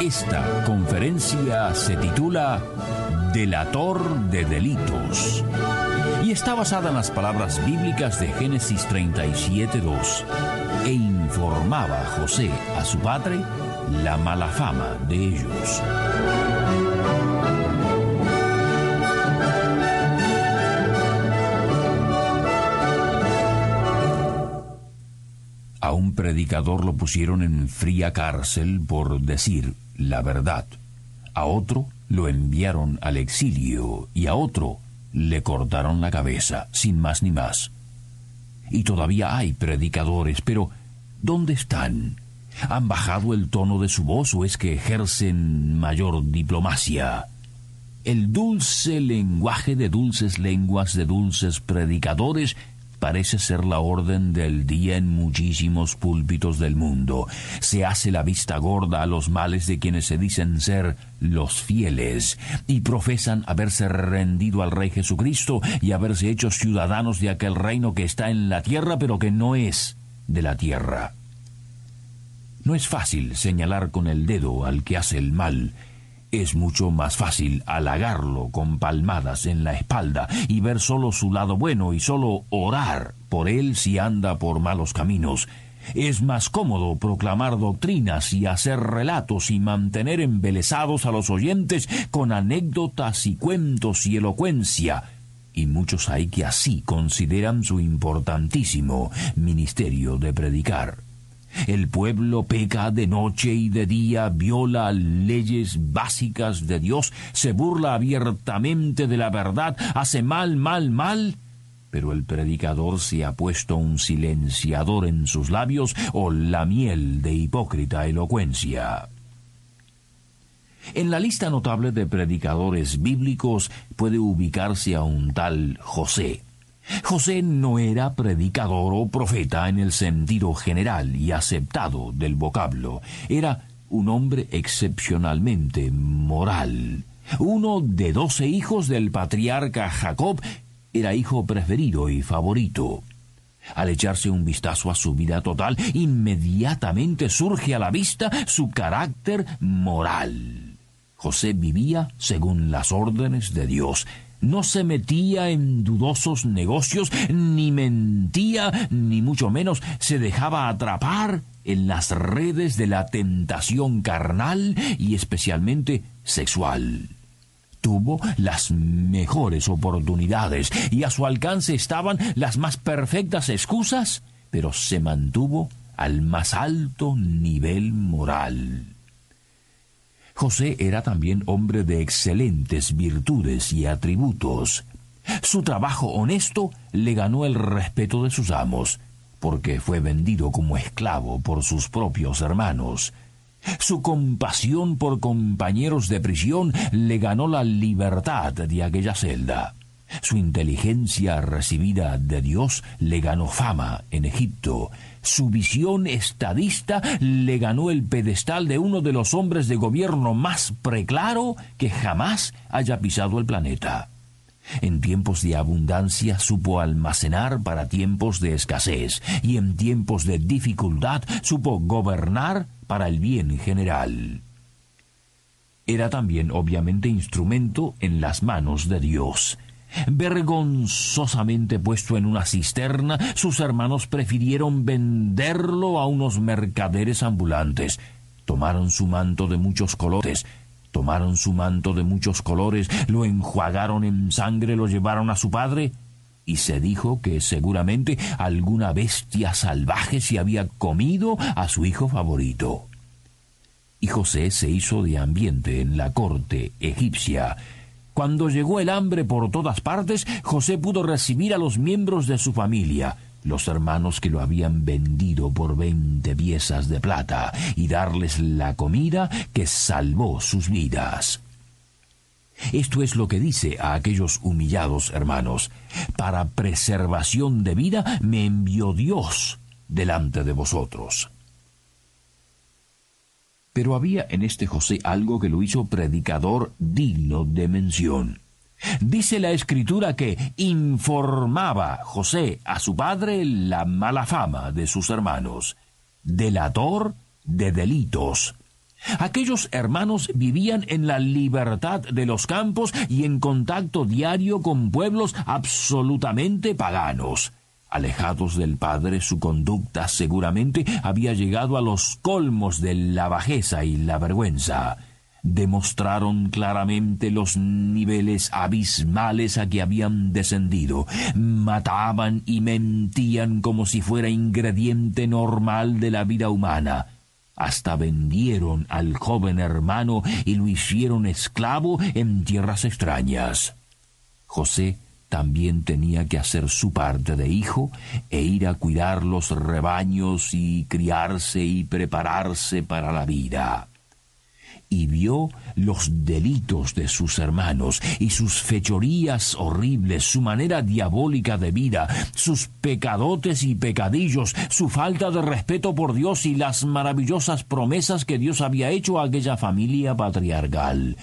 Esta conferencia se titula Delator de Delitos y está basada en las palabras bíblicas de Génesis 37.2 e informaba José a su padre la mala fama de ellos. A un predicador lo pusieron en fría cárcel por decir la verdad. A otro lo enviaron al exilio y a otro le cortaron la cabeza, sin más ni más. Y todavía hay predicadores, pero ¿dónde están? ¿Han bajado el tono de su voz o es que ejercen mayor diplomacia? El dulce lenguaje de dulces lenguas de dulces predicadores parece ser la orden del día en muchísimos púlpitos del mundo. Se hace la vista gorda a los males de quienes se dicen ser los fieles y profesan haberse rendido al Rey Jesucristo y haberse hecho ciudadanos de aquel reino que está en la tierra pero que no es de la tierra. No es fácil señalar con el dedo al que hace el mal, es mucho más fácil halagarlo con palmadas en la espalda y ver solo su lado bueno y solo orar por él si anda por malos caminos. Es más cómodo proclamar doctrinas y hacer relatos y mantener embelesados a los oyentes con anécdotas y cuentos y elocuencia. Y muchos hay que así consideran su importantísimo ministerio de predicar. El pueblo peca de noche y de día, viola leyes básicas de Dios, se burla abiertamente de la verdad, hace mal, mal, mal. Pero el predicador se ha puesto un silenciador en sus labios o la miel de hipócrita elocuencia. En la lista notable de predicadores bíblicos puede ubicarse a un tal José, José no era predicador o profeta en el sentido general y aceptado del vocablo. Era un hombre excepcionalmente moral. Uno de doce hijos del patriarca Jacob era hijo preferido y favorito. Al echarse un vistazo a su vida total, inmediatamente surge a la vista su carácter moral. José vivía según las órdenes de Dios no se metía en dudosos negocios, ni mentía, ni mucho menos se dejaba atrapar en las redes de la tentación carnal y especialmente sexual. Tuvo las mejores oportunidades y a su alcance estaban las más perfectas excusas, pero se mantuvo al más alto nivel moral. José era también hombre de excelentes virtudes y atributos. Su trabajo honesto le ganó el respeto de sus amos, porque fue vendido como esclavo por sus propios hermanos. Su compasión por compañeros de prisión le ganó la libertad de aquella celda. Su inteligencia recibida de Dios le ganó fama en Egipto. Su visión estadista le ganó el pedestal de uno de los hombres de gobierno más preclaro que jamás haya pisado el planeta. En tiempos de abundancia supo almacenar para tiempos de escasez y en tiempos de dificultad supo gobernar para el bien general. Era también obviamente instrumento en las manos de Dios Vergonzosamente puesto en una cisterna, sus hermanos prefirieron venderlo a unos mercaderes ambulantes. Tomaron su manto de muchos colores, tomaron su manto de muchos colores, lo enjuagaron en sangre, lo llevaron a su padre, y se dijo que seguramente alguna bestia salvaje se había comido a su hijo favorito. Y José se hizo de ambiente en la corte egipcia, cuando llegó el hambre por todas partes, José pudo recibir a los miembros de su familia. los hermanos que lo habían vendido por veinte piezas de plata y darles la comida que salvó sus vidas. Esto es lo que dice a aquellos humillados hermanos. Para preservación de vida me envió Dios delante de vosotros. Pero había en este José algo que lo hizo predicador digno de mención. Dice la escritura que informaba José a su padre la mala fama de sus hermanos, delator de delitos. Aquellos hermanos vivían en la libertad de los campos y en contacto diario con pueblos absolutamente paganos. Alejados del Padre, su conducta seguramente había llegado a los colmos de la bajeza y la vergüenza demostraron claramente los niveles abismales a que habían descendido. Mataban y mentían como si fuera ingrediente normal de la vida humana. Hasta vendieron al joven hermano y lo hicieron esclavo en tierras extrañas. José también tenía que hacer su parte de hijo e ir a cuidar los rebaños y criarse y prepararse para la vida. Y vio los delitos de sus hermanos y sus fechorías horribles, su manera diabólica de vida, sus pecadotes y pecadillos, su falta de respeto por Dios y las maravillosas promesas que Dios había hecho a aquella familia patriarcal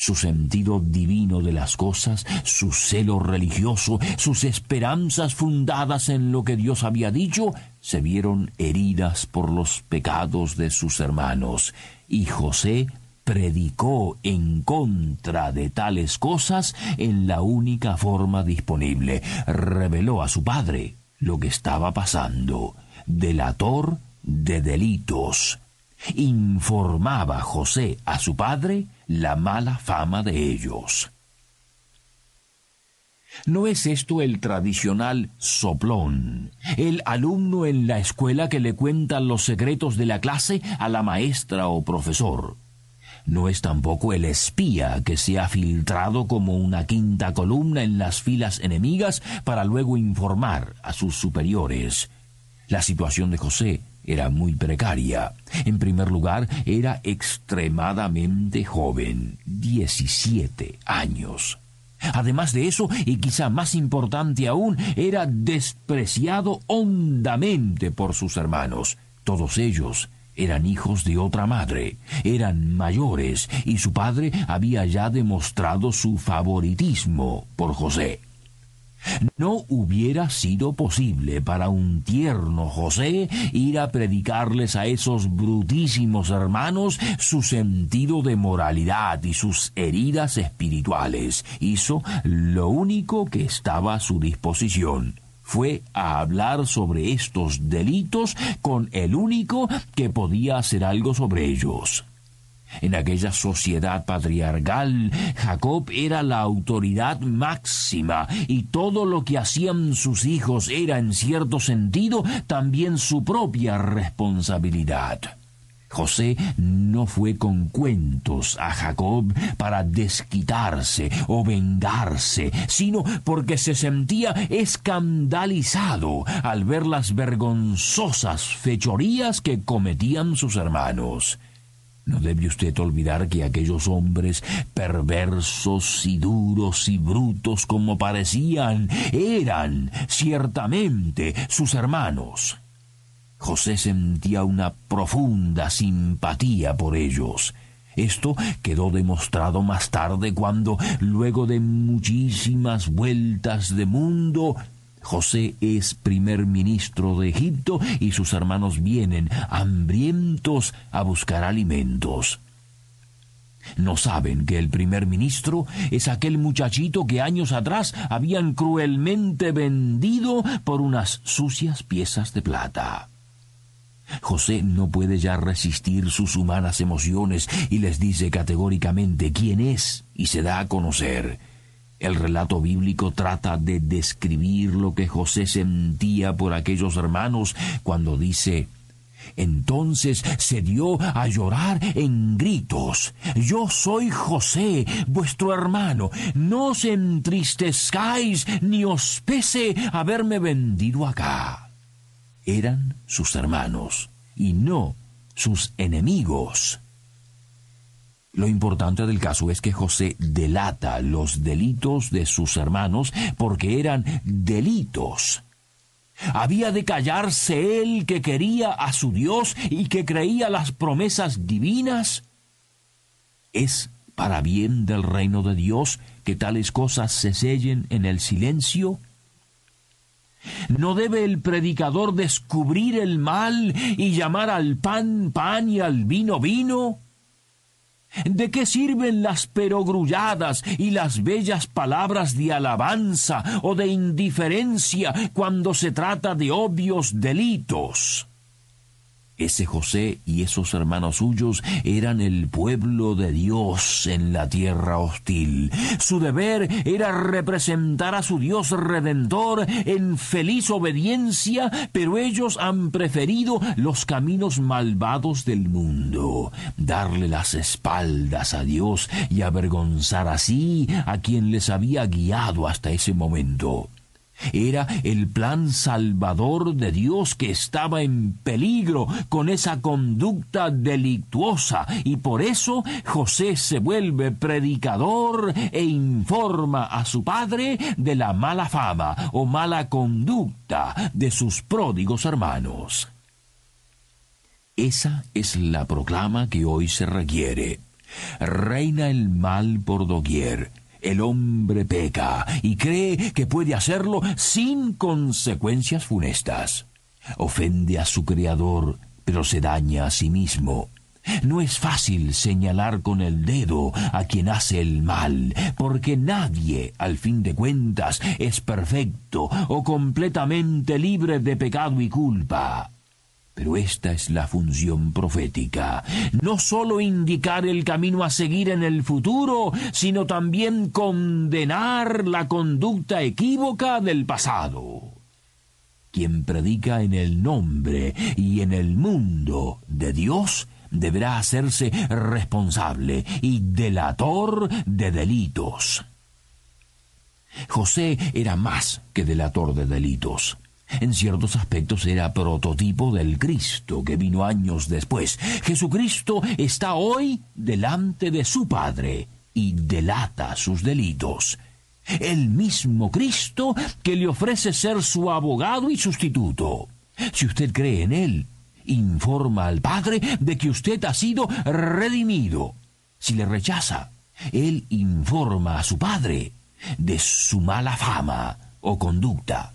su sentido divino de las cosas, su celo religioso, sus esperanzas fundadas en lo que Dios había dicho, se vieron heridas por los pecados de sus hermanos, y José predicó en contra de tales cosas en la única forma disponible. Reveló a su padre lo que estaba pasando. Delator de delitos. Informaba José a su padre la mala fama de ellos. ¿No es esto el tradicional soplón, el alumno en la escuela que le cuenta los secretos de la clase a la maestra o profesor? No es tampoco el espía que se ha filtrado como una quinta columna en las filas enemigas para luego informar a sus superiores. La situación de José era muy precaria. En primer lugar, era extremadamente joven, 17 años. Además de eso, y quizá más importante aún, era despreciado hondamente por sus hermanos. Todos ellos eran hijos de otra madre, eran mayores y su padre había ya demostrado su favoritismo por José. No hubiera sido posible para un tierno José ir a predicarles a esos brutísimos hermanos su sentido de moralidad y sus heridas espirituales. Hizo lo único que estaba a su disposición fue a hablar sobre estos delitos con el único que podía hacer algo sobre ellos. En aquella sociedad patriarcal, Jacob era la autoridad máxima y todo lo que hacían sus hijos era en cierto sentido también su propia responsabilidad. José no fue con cuentos a Jacob para desquitarse o vengarse, sino porque se sentía escandalizado al ver las vergonzosas fechorías que cometían sus hermanos. No debe usted olvidar que aquellos hombres perversos y duros y brutos como parecían eran ciertamente sus hermanos. José sentía una profunda simpatía por ellos. Esto quedó demostrado más tarde cuando, luego de muchísimas vueltas de mundo, José es primer ministro de Egipto y sus hermanos vienen hambrientos a buscar alimentos. No saben que el primer ministro es aquel muchachito que años atrás habían cruelmente vendido por unas sucias piezas de plata. José no puede ya resistir sus humanas emociones y les dice categóricamente quién es y se da a conocer. El relato bíblico trata de describir lo que José sentía por aquellos hermanos cuando dice, Entonces se dio a llorar en gritos. Yo soy José, vuestro hermano. No os entristezcáis ni os pese haberme vendido acá. Eran sus hermanos y no sus enemigos. Lo importante del caso es que José delata los delitos de sus hermanos porque eran delitos. Había de callarse él que quería a su Dios y que creía las promesas divinas. ¿Es para bien del reino de Dios que tales cosas se sellen en el silencio? ¿No debe el predicador descubrir el mal y llamar al pan pan y al vino vino? ¿De qué sirven las perogrulladas y las bellas palabras de alabanza o de indiferencia cuando se trata de obvios delitos? Ese José y esos hermanos suyos eran el pueblo de Dios en la tierra hostil. Su deber era representar a su Dios redentor en feliz obediencia, pero ellos han preferido los caminos malvados del mundo, darle las espaldas a Dios y avergonzar así a quien les había guiado hasta ese momento. Era el plan salvador de Dios que estaba en peligro con esa conducta delictuosa y por eso José se vuelve predicador e informa a su padre de la mala fama o mala conducta de sus pródigos hermanos. Esa es la proclama que hoy se requiere. Reina el mal por doquier el hombre peca y cree que puede hacerlo sin consecuencias funestas. Ofende a su Creador, pero se daña a sí mismo. No es fácil señalar con el dedo a quien hace el mal, porque nadie, al fin de cuentas, es perfecto o completamente libre de pecado y culpa. Pero esta es la función profética, no sólo indicar el camino a seguir en el futuro, sino también condenar la conducta equívoca del pasado. Quien predica en el nombre y en el mundo de Dios deberá hacerse responsable y delator de delitos. José era más que delator de delitos. En ciertos aspectos era prototipo del Cristo que vino años después. Jesucristo está hoy delante de su Padre y delata sus delitos. El mismo Cristo que le ofrece ser su abogado y sustituto. Si usted cree en Él, informa al Padre de que usted ha sido redimido. Si le rechaza, Él informa a su Padre de su mala fama o conducta.